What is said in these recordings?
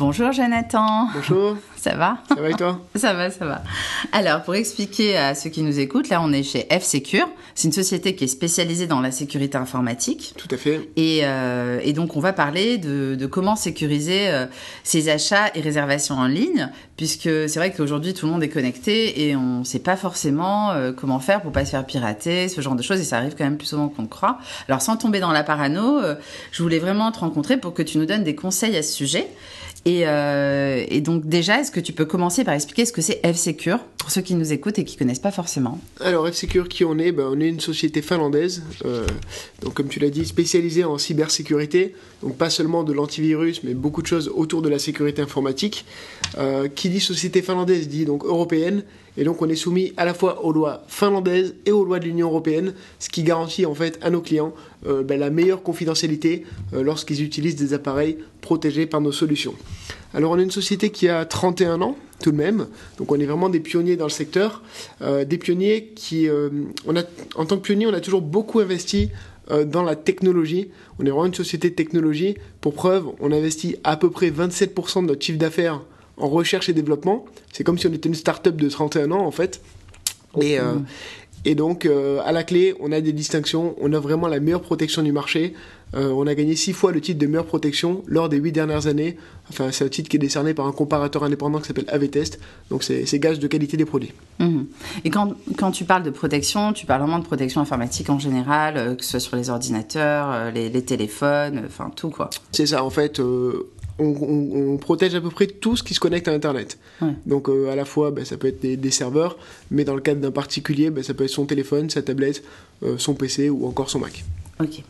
Bonjour Jonathan. Bonjour. Ça va Ça va et toi Ça va, ça va. Alors, pour expliquer à ceux qui nous écoutent, là, on est chez F-Secure. C'est une société qui est spécialisée dans la sécurité informatique. Tout à fait. Et, euh, et donc, on va parler de, de comment sécuriser euh, ses achats et réservations en ligne, puisque c'est vrai qu'aujourd'hui, tout le monde est connecté et on ne sait pas forcément euh, comment faire pour pas se faire pirater, ce genre de choses, et ça arrive quand même plus souvent qu'on ne croit. Alors, sans tomber dans la parano, euh, je voulais vraiment te rencontrer pour que tu nous donnes des conseils à ce sujet. Et, euh, et, donc déjà, est-ce que tu peux commencer par expliquer ce que c'est F-Secure pour ceux qui nous écoutent et qui connaissent pas forcément Alors F-Secure, qui on est? Ben, On est une société finlandaise, euh, donc comme tu l'as dit, spécialisée en cybersécurité, donc pas seulement de l'antivirus, mais beaucoup de choses autour de la sécurité informatique. Euh, qui dit société finlandaise dit donc européenne, et donc on est soumis à la fois aux lois finlandaises et aux lois de l'Union européenne, ce qui garantit en fait à nos clients euh, ben, la meilleure confidentialité euh, lorsqu'ils utilisent des appareils protégés par nos solutions. Alors on est une société qui a 31 ans tout de même, donc on est vraiment des pionniers dans le secteur, euh, des pionniers qui, en tant que pionnier, on a toujours beaucoup investi dans la technologie. On est vraiment une société de technologie. Pour preuve, on investit à peu près 27% de notre chiffre d'affaires en recherche et développement. C'est comme si on était une start-up de 31 ans en fait. Et, euh, et donc, euh, à la clé, on a des distinctions, on a vraiment la meilleure protection du marché. Euh, on a gagné 6 fois le titre de meilleure protection lors des 8 dernières années. Enfin, c'est un titre qui est décerné par un comparateur indépendant qui s'appelle AVTest. Donc, c'est gage de qualité des produits. Mmh. Et quand, quand, tu parles de protection, tu parles vraiment de protection informatique en général, euh, que ce soit sur les ordinateurs, euh, les, les, téléphones, enfin tout quoi. C'est ça, en fait. On, on, on, protège à peu près tout ce qui se connecte à Internet. Ouais. Donc euh, à la fois, bah, ça peut être des, des, serveurs, mais dans le cadre d'un particulier, bah, ça peut être son téléphone, sa tablette, euh, son PC ou encore son Mac. Ok.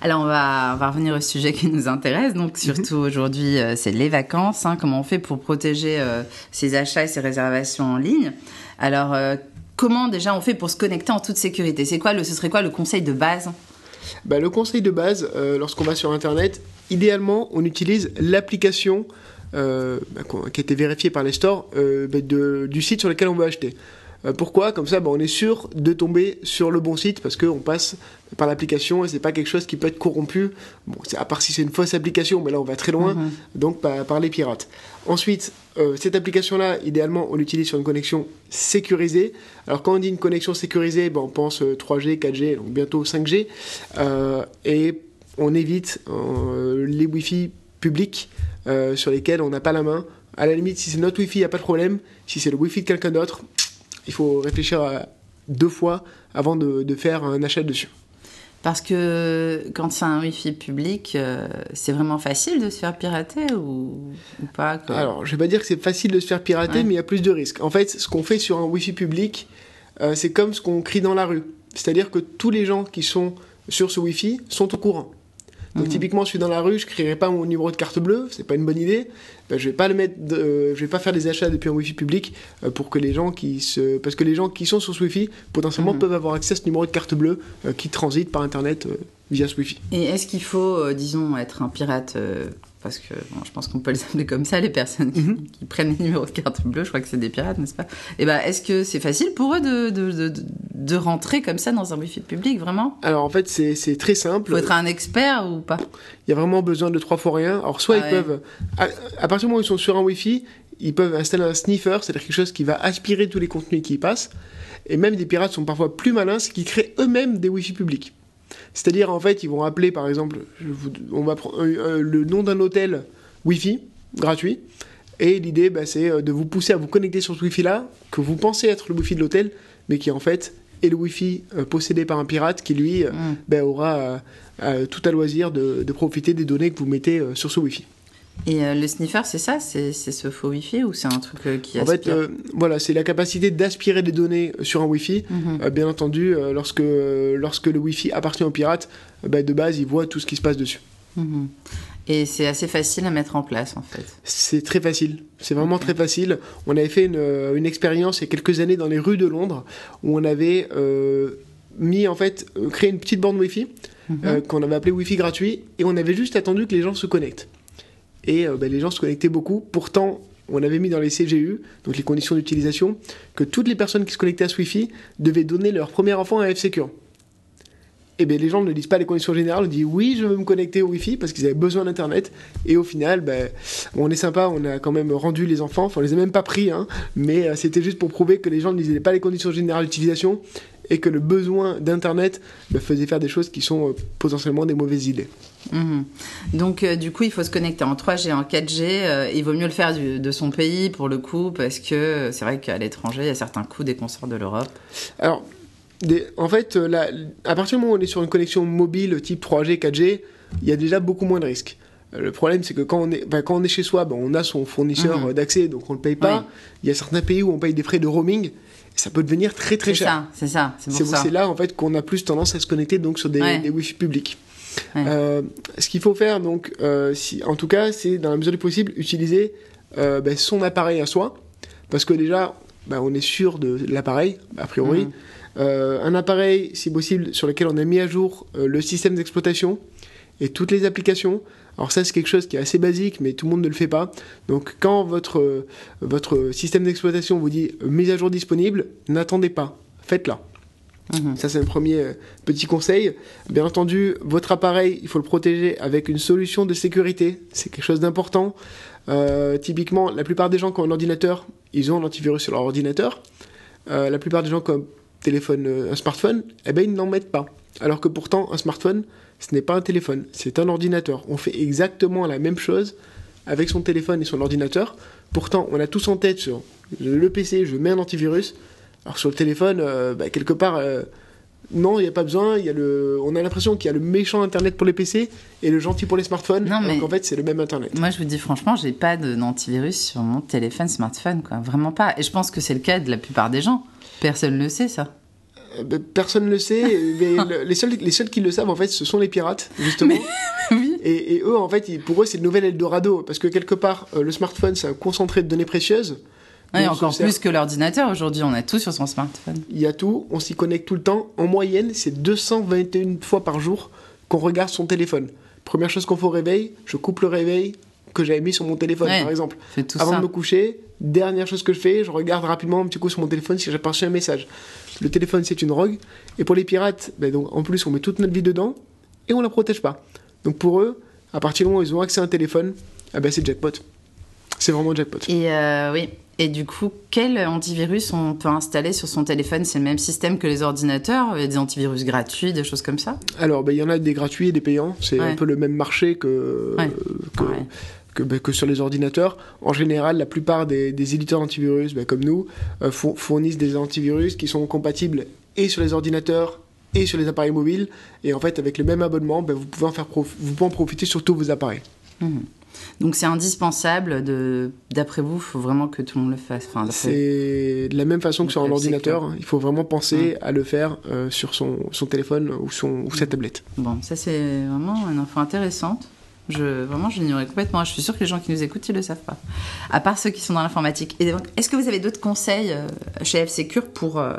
Alors on va, on va revenir au sujet qui nous intéresse. Donc surtout mmh. aujourd'hui, euh, c'est les vacances. Hein, comment on fait pour protéger euh, ses achats et ses réservations en ligne? Alors euh, comment déjà on fait pour se connecter en toute sécurité? C'est quoi le, ce serait quoi le conseil de base? Bah, Le conseil de base, euh, lorsqu'on va sur Internet, idéalement, on utilise l'application euh, bah, qui a été vérifiée par les stores euh, bah, du site sur lequel on veut acheter. Euh, pourquoi? Comme ça, bah, on est sûr de tomber sur le bon site parce qu'on passe par l'application et c'est pas quelque chose qui peut être corrompu. Bon, à part si c'est une fausse application, mais là on va très loin, mm -hmm. donc par, par, les pirates. Ensuite, euh, cette application-là, idéalement, on l'utilise sur une connexion sécurisée. Alors quand on dit une connexion sécurisée, ben, on pense 3G, 4G, donc bientôt 5G, euh, et on évite euh, les Wi-Fi publics euh, sur lesquels on n'a pas la main. À la limite, si c'est notre Wi-Fi, il n'y a pas de problème. Si c'est le Wi-Fi de quelqu'un d'autre, il faut réfléchir à deux fois avant de, de, faire un achat dessus. Parce que quand c'est un Wi-Fi public, euh, c'est vraiment facile de se faire pirater ou, ou pas quoi? Alors, je vais pas dire que c'est facile de se faire pirater, ouais. mais il y a plus de risques. En fait, ce qu'on fait sur un Wi-Fi public, euh, c'est comme ce qu'on crie dans la rue. C'est-à-dire que tous les gens qui sont sur ce Wi-Fi sont au courant. Donc mmh. typiquement, je suis dans la rue, je crierai pas mon numéro de carte bleue, c'est pas une bonne idée. Ben, je vais pas le mettre, de, euh, je vais pas faire des achats depuis un Wi-Fi public euh, pour que les gens qui se, parce que les gens qui sont sur ce Wi-Fi potentiellement mmh. peuvent avoir accès à ce numéro de carte bleue euh, qui transite par internet via ce Wi-Fi. Et est-ce qu'il faut, disons, être un pirate parce que bon, je pense qu'on peut les appeler comme ça, les personnes qui, Mhm. qui prennent les numéros de carte bleue, je crois que c'est des pirates, n'est-ce pas? Et ben, est-ce que c'est facile pour eux de, de, de, de, rentrer comme ça dans un wifi public, vraiment? Alors en fait, c'est très simple. Faut être un expert ou pas? Il y a vraiment besoin de trois fois rien. Alors soit ah ils ouais. peuvent, à, à, partir du moment où ils sont sur un wifi, ils peuvent installer un sniffer, c'est-à-dire quelque chose qui va aspirer tous les contenus qui y passent. Et même des pirates sont parfois plus malins, c'est qu'ils créent eux-mêmes des wifi publics. C'est-à-dire en fait, ils vont appeler par exemple, on va prendre le nom d'un hôtel Wi-Fi gratuit. Et l'idée, bah, c'est euh, de vous pousser à vous connecter sur ce Wi-Fi-là, que vous pensez être le Wi-Fi de l'hôtel, mais qui en fait est le Wi-Fi euh, possédé par un pirate qui lui mm. bah, aura euh, tout à loisir de, de, profiter des données que vous mettez euh, sur ce Wi-Fi. Et euh, le sniffer, c'est ça? C'est ce faux Wi-Fi ou c'est un truc euh, qui aspire En fait, euh, voilà, c'est la capacité d'aspirer des données sur un Wi-Fi. Mm -hmm. bien entendu, lorsque, lorsque le Wi-Fi appartient au pirate, bah, de base, il voit tout ce qui se passe dessus. Mm -hmm. Et c'est assez facile à mettre en place, en fait. C'est très facile. C'est vraiment okay. très facile. On avait fait une, une, expérience il y a quelques années dans les rues de Londres où on avait euh, mis, en fait, créé une petite borne Wi-Fi mm -hmm. euh, qu'on avait appelée Wi-Fi gratuit et on avait juste attendu que les gens se connectent. Et euh, ben, les gens se connectaient beaucoup. Pourtant, on avait mis dans les CGU, donc les conditions d'utilisation, que toutes les personnes qui se connectaient à ce Wi-Fi devaient donner leur premier enfant à F-Secure. eh bien, les gens ne lisent pas les conditions générales, on dit oui, je veux me connecter au Wi-Fi parce qu'ils avaient besoin d'Internet. Et au final, ben, on est sympa, on a quand même rendu les enfants, enfin, on les a même pas pris, hein, mais euh, c'était juste pour prouver que les gens ne lisaient pas les conditions générales d'utilisation et que le besoin d'Internet ben, faisait faire des choses qui sont euh, potentiellement des mauvaises idées. Mhm. Donc, euh, du coup, il faut se connecter en 3G, en 4G. il vaut mieux le faire du- de son pays pour le coup, parce que c'est vrai qu'à l'étranger, il y a certains coûts dès qu'on sort de l'Europe. Alors, des- en fait, euh, là, à partir du moment où on est sur une connexion mobile type 3G, 4G, il y a déjà beaucoup moins de risques. Euh, Le problème, c'est que quand on est, ben, quand on est chez soi, ben, on a son fournisseur Mhm. euh, d'accès, donc on ne le paye pas. Oui. Il y a certains pays où on paye des frais de roaming, ça peut devenir très très cher. c'est ça, c'est ça. c'est là en fait qu'on a plus tendance à se connecter donc sur des, Ouais. des Wi-Fi publics. Ouais. Euh, ce qu'il faut faire donc, euh, si, en tout cas, c'est dans la mesure du possible utiliser euh, ben, son appareil à soi, parce que déjà, ben, on est sûr de l'appareil a priori. Euh, un appareil, si possible, sur lequel on a mis à jour le système d'exploitation et toutes les applications. Alors ça, c'est quelque chose qui est assez basique, mais tout le monde ne le fait pas. Donc quand votre, votre système d'exploitation vous dit euh, mise à jour disponible, n'attendez pas, faites-la. Mhm. Ça, c'est un premier euh, petit conseil. Bien entendu, votre appareil, il faut le protéger avec une solution de sécurité. C'est quelque chose d'important. Euh, typiquement, la plupart des gens qui ont un ordinateur, ils ont un antivirus sur leur ordinateur. Euh, la plupart des gens qui ont téléphone, euh, un smartphone, eh ben, ils n'en mettent pas. Alors que pourtant, un smartphone, ce n'est pas un téléphone, c'est un ordinateur. On fait exactement la même chose avec son téléphone et son ordinateur. Pourtant, on a tous en tête sur le PC, je mets un antivirus. Alors sur le téléphone, euh, bah, quelque part, euh, non, il n'y a pas besoin. Y a le... On a l'impression qu'il y a le méchant Internet pour les PC et le gentil pour les smartphones. Non, mais- Alors qu'en fait, c'est le même Internet. Moi, je vous dis franchement, j'ai pas d'antivirus sur mon téléphone, smartphone, quoi. Vraiment pas. Et je pense que c'est le cas de la plupart des gens. Personne ne le sait, ça. Euh, bah, personne ne le sait, mais le- les, seuls, les seuls qui le savent, en fait, ce sont les pirates, justement. oui. Et, et eux, en fait, pour eux, c'est le nouvel Eldorado. Parce que quelque part, euh, le smartphone, c'est un concentré de données précieuses. Ouais, Donc, encore plus que l'ordinateur. Aujourd'hui, on a tout sur son smartphone. Il y a tout, on s'y connecte tout le temps. En moyenne, c'est 221 fois par jour qu'on regarde son téléphone. Première chose qu'on fait au réveil, je coupe le réveil que j'avais mis sur mon téléphone, Ouais. par exemple. Tout Avant ça. de me coucher, dernière chose que je fais, je regarde rapidement un petit coup sur mon téléphone si j'ai reçu un message. Le téléphone, c'est une rogue. Et pour les pirates, ben donc, en plus, on met toute notre vie dedans et on la protège pas. Donc pour eux, à partir du moment où ils ont accès à un téléphone, ah ben c'est jackpot. C'est vraiment jackpot. Et euh, oui. Et du coup, quel antivirus on peut installer sur son téléphone? C'est le même système que les ordinateurs Il y a des antivirus gratuits, des choses comme ça? Alors, ben, il y en a des gratuits et des payants. C'est Ouais. un peu le même marché que, Ouais. que, Ouais. Que, ben, que sur les ordinateurs. En général, la plupart des, des éditeurs d'antivirus, ben, comme nous, euh, four- fournissent des antivirus qui sont compatibles et sur les ordinateurs et sur les appareils mobiles. Et en fait, avec le même abonnement, ben, vous, pouvez en faire prof- vous pouvez en profiter sur tous vos appareils. Mhm. Donc c'est indispensable. D'après vous, il faut vraiment que tout le monde le fasse. Enfin, C'est de la même façon que sur un ordinateur. secteur. Il faut vraiment penser à le faire euh, sur son, son téléphone ou, son, ou sa tablette. Bon, ça c'est vraiment une info intéressante. Je, vraiment, je l'ignorais complètement. Je suis sûre que les gens qui nous écoutent, ils le savent pas. À part ceux qui sont dans l'informatique. Est-ce que vous avez d'autres conseils euh, chez F-Secure pour, euh,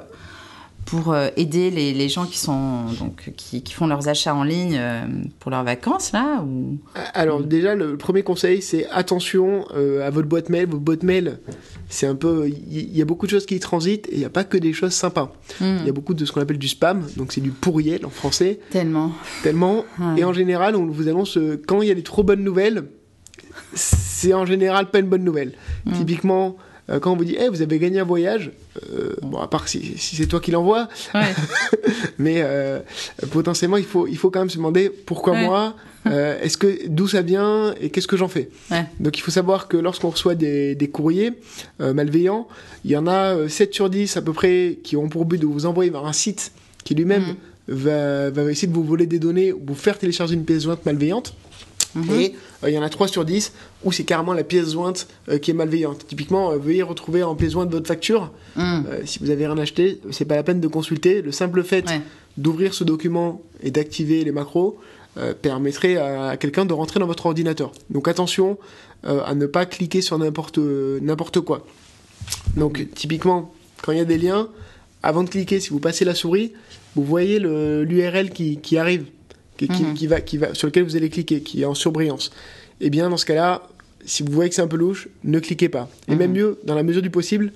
pour euh, aider les, les gens qui, sont, donc, qui, qui font leurs achats en ligne euh, pour leurs vacances, là ou... Alors déjà, le premier conseil, c'est attention euh, à votre boîte mail. Votre boîte mail, c'est un peu... Il y, a beaucoup de choses qui y transitent et il n'y a pas que des choses sympas. Hmm, Il y a beaucoup de ce qu'on appelle du spam, donc c'est du pourriel en français, Tellement. tellement. Ouais. Et en général, on vous annonce, quand il y a des trop bonnes nouvelles, c'est en général pas une bonne nouvelle. Mm. Typiquement, euh, quand on vous dit, Eh, vous avez gagné un voyage, euh, bon, à part si, si c'est toi qui l'envoie, Ouais. mais euh, potentiellement, il faut, il faut quand même se demander pourquoi Ouais. moi, est-ce que d'où ça vient et qu'est-ce que j'en fais? Ouais. Donc il faut savoir que lorsqu'on reçoit des, des courriers malveillants, il y en a euh, 7 sur 10 à peu près qui ont pour but de vous envoyer vers un site qui lui-même Mhm. va, va essayer de vous voler des données ou vous faire télécharger une pièce jointe malveillante. Mhm. Et euh, il y en a 3 sur 10 où c'est carrément la pièce jointe euh, qui est malveillante. Typiquement, euh, veuillez retrouver en pièce jointe votre facture. Hmm. Euh, si vous avez rien acheté, c'est pas la peine de consulter. Le simple fait Ouais. d'ouvrir ce document et d'activer les macros permettrait à, à quelqu'un de rentrer dans votre ordinateur. Donc attention à ne pas cliquer sur n'importe n'importe quoi. Donc typiquement, quand il y a des liens, avant de cliquer, si vous passez la souris, vous voyez l'URL qui, qui arrive, qui, qui- Mhm. qui va, qui va, sur lequel vous allez cliquer, qui est en surbrillance. Et bien dans ce cas-là, si vous voyez que c'est un peu louche, ne cliquez pas. Et Mhm. même mieux, dans la mesure du possible,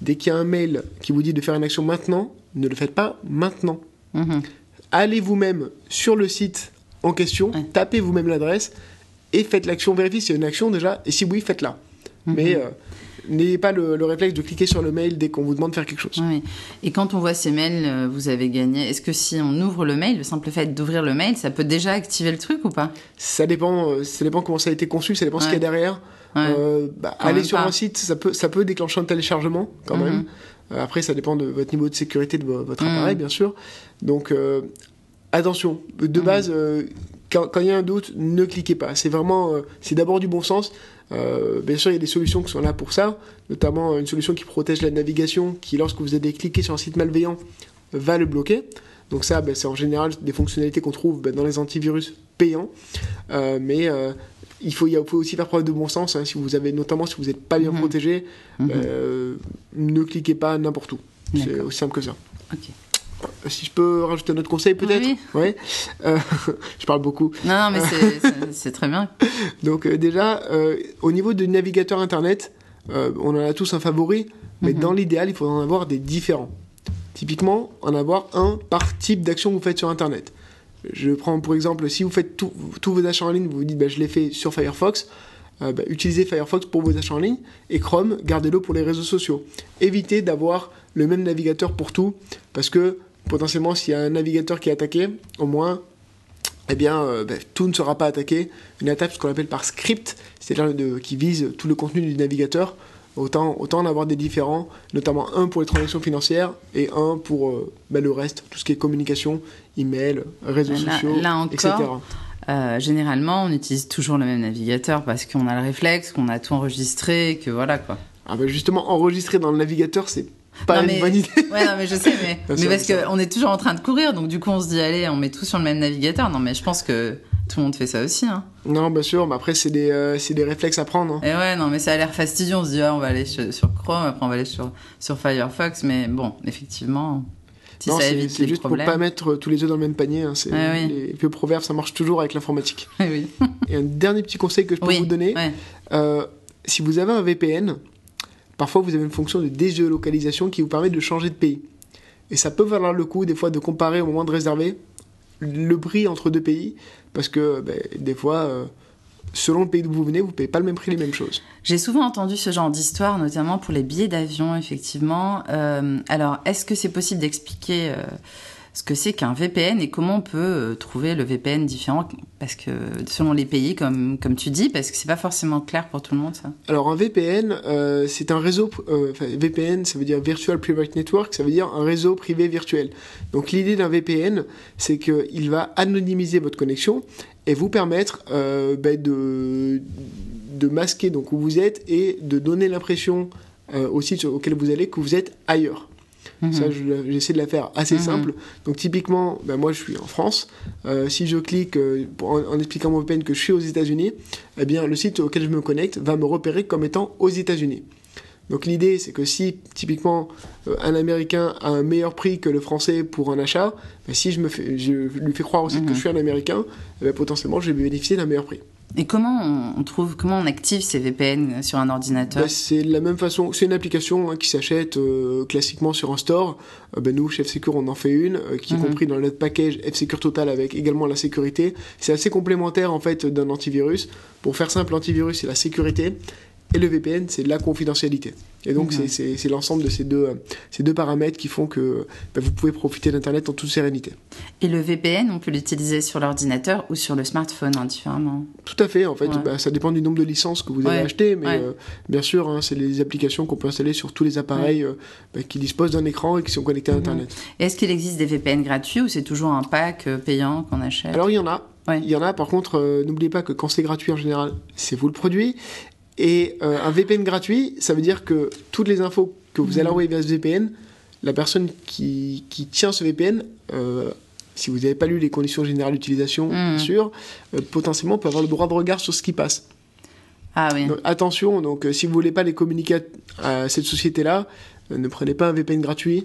dès qu'il y a un mail qui vous dit de faire une action maintenant, ne le faites pas maintenant. Mhm. allez vous-même sur le site en question, Ouais. tapez vous-même l'adresse et faites l'action. Vérifiez y a une action déjà, et si oui, faites-la. Mhm. Mais euh, n'ayez pas le, le réflexe de cliquer sur le mail dès qu'on vous demande de faire quelque chose. Oui. Et quand on voit ces mails, euh, vous avez gagné. Est-ce que si on ouvre le mail, le simple fait d'ouvrir le mail, ça peut déjà activer le truc ou pas? Ça dépend, euh, ça dépend comment ça a été conçu, ça dépend ce qu'il y a derrière. Ouais. Euh, bah, aller sur pas. un site, ça peut, ça peut déclencher un téléchargement quand Mhm. même. Euh, après, ça dépend de votre niveau de sécurité de vo- votre Mhm. appareil, bien sûr. Donc, euh, attention. De Mhm. base, quand, il y a un doute, ne cliquez pas. C'est vraiment, c'est d'abord du bon sens. Euh, bien sûr, il y a des solutions qui sont là pour ça, notamment une solution qui protège la navigation, qui, lorsque vous allez cliquer sur un site malveillant, va le bloquer. Donc ça, ben, c'est en général des fonctionnalités qu'on trouve ben, dans les antivirus payants. Euh, mais euh, il faut, il faut aussi faire preuve de bon sens. hein, si vous avez, notamment si vous n'êtes pas bien Mhm. protégé, Mhm. ne cliquez pas n'importe où. C'est aussi simple que ça. Si je peux rajouter un autre conseil, peut-être Oui. Ouais. Euh, je parle beaucoup. Non, non, mais c'est- très bien. Donc euh, déjà, euh, au niveau du navigateur Internet, on en a tous un favori, mais Mhm. dans l'idéal, il faudrait en avoir des différents. Typiquement, en avoir un par type d'action que vous faites sur Internet. Je prends pour exemple, si vous faites tous vos achats en ligne, vous vous dites, bah, je l'ai fait sur Firefox, bah, utilisez Firefox pour vos achats en ligne, et Chrome, gardez-le pour les réseaux sociaux. Évitez d'avoir le même navigateur pour tout, parce que potentiellement, s'il y a un navigateur qui est attaqué, au moins, eh bien, euh, bah, tout ne sera pas attaqué. Une attaque, ce qu'on appelle par script, c'est-à-dire qui vise tout le contenu du navigateur. Autant, autant en avoir des différents, notamment un pour les transactions financières et un pour euh, bah, le reste, tout ce qui est communication, email, réseaux Là- sociaux, là encore, etc. Euh, généralement, on utilise toujours le même navigateur parce qu'on a le réflexe, qu'on a tout enregistré, que voilà quoi. Ah bah justement, enregistrer dans le navigateur, c'est pas Non, une bonne idée. Ouais, non, mais je sais, mais, mais sûr, parce qu'on est toujours en train de courir, donc du coup, on se dit, allez, on met tout sur le même navigateur. Non, mais je pense que tout le monde fait ça aussi. Hein. Non, bien sûr, mais après, c'est des, euh, des réflexes à prendre. hein. Et ouais, non, mais ça a l'air fastidieux. On se dit, ah, on va aller sur, Chrome, après on va aller sur, sur Firefox, mais bon, effectivement, si non, c'est juste problèmes. pour pas mettre euh, tous les œufs dans le même panier. hein. C'est- Ouais, oui. Les vieux proverbes, ça marche toujours avec l'informatique. oui, Et un dernier petit conseil que je peux oui. vous donner, ouais. Euh, si vous avez un VPN, parfois vous avez une fonction de dégéolocalisation qui vous permet de changer de pays. Et ça peut valoir le coup des fois de comparer au moment de réserver le prix entre deux pays, parce que ben, des fois, euh, selon le pays d'où vous venez, vous payez pas le même prix les mêmes choses. J'ai souvent entendu ce genre d'histoire, notamment pour les billets d'avion, effectivement. Euh, alors, est-ce que c'est possible d'expliquer euh, ce que c'est qu'un VPN et comment on peut euh, trouver le VPN différent Parce que selon les pays, comme, comme tu dis, parce que c'est pas forcément clair pour tout le monde, ça. Alors un VPN, euh, c'est un réseau, euh, VPN ça veut dire Virtual Private Network, ça veut dire un réseau privé virtuel. Donc l'idée d'un VPN, c'est qu'il va anonymiser votre connexion et vous permettre euh, ben, de, de masquer donc où vous êtes et de donner l'impression euh, au site auquel vous allez que vous êtes ailleurs. Mhm. Ça, je j'essaie de la faire assez Mhm. simple. Donc, typiquement, ben, moi, je suis en France. Euh, si je clique euh, pour- en, en expliquant mon VPN que je suis aux États-Unis, eh bien, le site auquel je me connecte va me repérer comme étant aux États-Unis. Donc, l'idée, c'est que si, typiquement, euh, un Américain a un meilleur prix que le Français pour un achat, ben, si je, me fais, je lui fais croire aussi Mhm. que je suis un Américain, eh ben, potentiellement, je vais bénéficier d'un meilleur prix. Et comment on, trouve, comment on active ces VPN sur un ordinateur Ben, c'est la même façon, c'est une application hein, qui s'achète euh, classiquement sur un store. Euh, ben, nous, chez F-Secure, on en fait une, euh, qui est compris dans notre package F-Secure Total avec également la sécurité. C'est assez complémentaire en fait d'un antivirus. Pour faire simple, l'antivirus c'est la sécurité et le VPN c'est de la confidentialité. Et donc c'est- l'ensemble de ces deux, euh, ces deux paramètres qui font que ben, vous pouvez profiter d'Internet en toute sérénité. Et le VPN, on peut l'utiliser sur l'ordinateur ou sur le smartphone, hein, différemment. Tout à fait, en fait, Ouais. bah, ça dépend du nombre de licences que vous Ouais, avez achetées, mais ouais. euh, bien sûr, hein, c'est les applications qu'on peut installer sur tous les appareils euh, bah, qui disposent d'un écran et qui sont connectés à. Internet. Et Est-ce qu'il existe des VPN gratuits ou c'est toujours un pack payant qu'on achète? Alors il y en a, il y en a. Par contre, euh, n'oubliez pas que quand c'est gratuit en général, c'est vous le produit. Et euh, un VPN gratuit, ça veut dire que toutes les infos que vous allez envoyer via ce VPN, la personne qui, qui tient ce VPN, euh, si vous n'avez pas lu les conditions générales d'utilisation, Mhm. bien sûr, euh, potentiellement peut avoir le droit de regard sur ce qui passe. Ah oui. Donc, attention, donc si vous voulez pas les communiquer à, à cette société-là, ne prenez pas un VPN gratuit,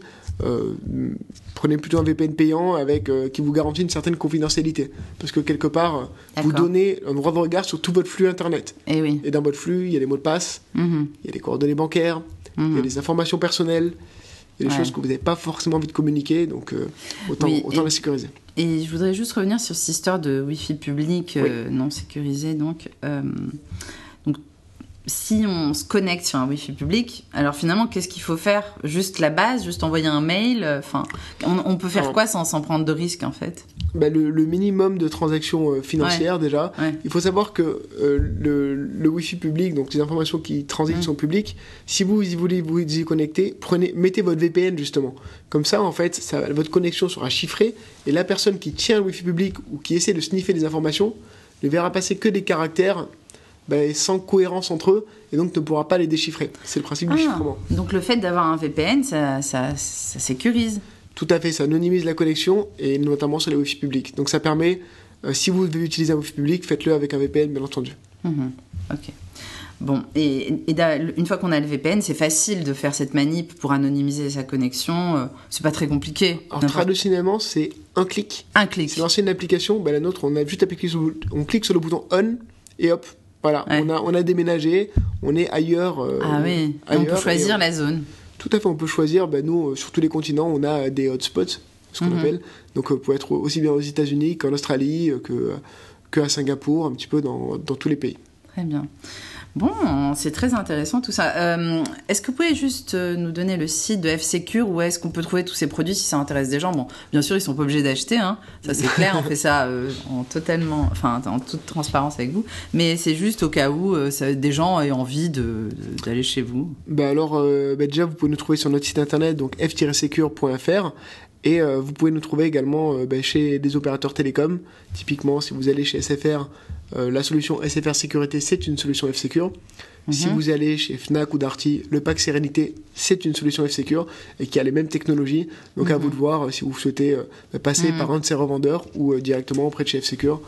prenez plutôt un VPN payant avec euh, qui vous garantit une certaine confidentialité, parce que quelque part, euh, vous donnez un droit de regard sur tout votre flux internet. Eh oui. Et dans votre flux, il y a des mots de passe, Mhm. il y a des coordonnées bancaires, il y a Mhm. des informations personnelles, Il y a des Ouais. choses que vous n'avez pas forcément envie de communiquer, donc euh, autant, Oui, autant et- la sécuriser. Et je voudrais juste revenir sur cette histoire de Wi-Fi public euh, non sécurisé. Donc, euh, donc, si on se connecte sur un Wi-Fi public, alors finalement, qu'est-ce qu'il faut faire? Juste la base, juste envoyer un mail. euh, Enfin, on, on peut faire quoi sans s'en prendre de risques en fait? Bah, le, le minimum de transactions euh, financières déjà. Ouais. Il faut savoir que euh, le, le Wi-Fi public, donc les informations qui transitent Mm. sont publiques. Si vous y voulez vous y connecter, prenez, mettez votre VPN justement. Comme ça, en fait, ça, votre connexion sera chiffrée et la personne qui tient le Wi-Fi public ou qui essaie de sniffer des informations ne verra passer que des caractères bah, sans cohérence entre eux et donc ne pourra pas les déchiffrer. C'est le principe du Ah, chiffrement. donc le fait d'avoir un VPN, ça, ça, ça sécurise. Tout à fait, ça anonymise la connexion et notamment sur les Wi-Fi publics. Donc ça permet, euh, si vous devez utiliser un Wi-Fi public, faites-le avec un VPN bien entendu. Mhm. Ok. Bon, et, une fois qu'on a le VPN, c'est facile de faire cette manip pour anonymiser sa connexion. euh, c'est pas très compliqué. Alors traditionnellement, c'est un clic. Un clic. C'est l'ancienne application, bah, la nôtre, on a juste appuyé sur, on clique sur le bouton on et hop, voilà, Ouais. on, a, on a déménagé, on est ailleurs. euh, Ah oui, on peut choisir on- la zone. Tout à fait, on peut choisir, bah, nous, euh, sur tous les continents, on a euh, des hotspots, ce qu'on Mhm. appelle. Donc, euh, vous pouvez être aussi bien aux États-Unis qu'en Australie, euh, que, euh, que à Singapour, un petit peu dans, dans tous les pays. Très bien. Bon, c'est très intéressant tout ça. Euh, est-ce que vous pouvez juste euh, nous donner le site de F-Secure où est-ce qu'on peut trouver tous ces produits si ça intéresse des gens? Bon, bien sûr, ils sont pas obligés d'acheter, hein. ça c'est clair, on fait ça euh, en totalement, en toute transparence avec vous. Mais c'est juste au cas où des gens aient envie d'aller chez vous. Bah alors, bah déjà, vous pouvez nous trouver sur notre site internet, donc f-secure.fr. Et vous pouvez nous trouver également bah, chez des opérateurs télécoms. Typiquement, si vous allez chez SFR, euh, la solution SFR Sécurité, c'est une solution F-Secure. Si Mhm. vous allez chez Fnac ou Darty, le pack Sérénité, c'est une solution F-Secure et qui a les mêmes technologies. Donc à Mhm. vous de voir euh, si vous souhaitez euh, passer Mhm. par un de ces revendeurs ou directement auprès de chez F-Secure.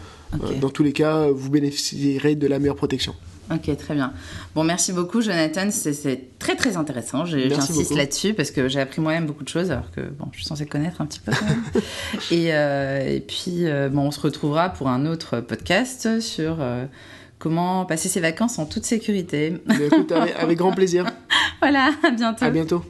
Dans tous les cas, vous bénéficierez de la meilleure protection. Ok, très bien. Bon, merci beaucoup, Jonathan. C'est- très très intéressant. J'insiste là-dessus parce que j'ai appris moi-même beaucoup de choses, alors que bon, je suis censée connaître un petit peu et, euh, et puis, euh, bon, on se retrouvera pour un autre podcast sur euh, comment passer ses vacances en toute sécurité. Mais écoute, avec, avec grand plaisir. voilà, à bientôt. À bientôt.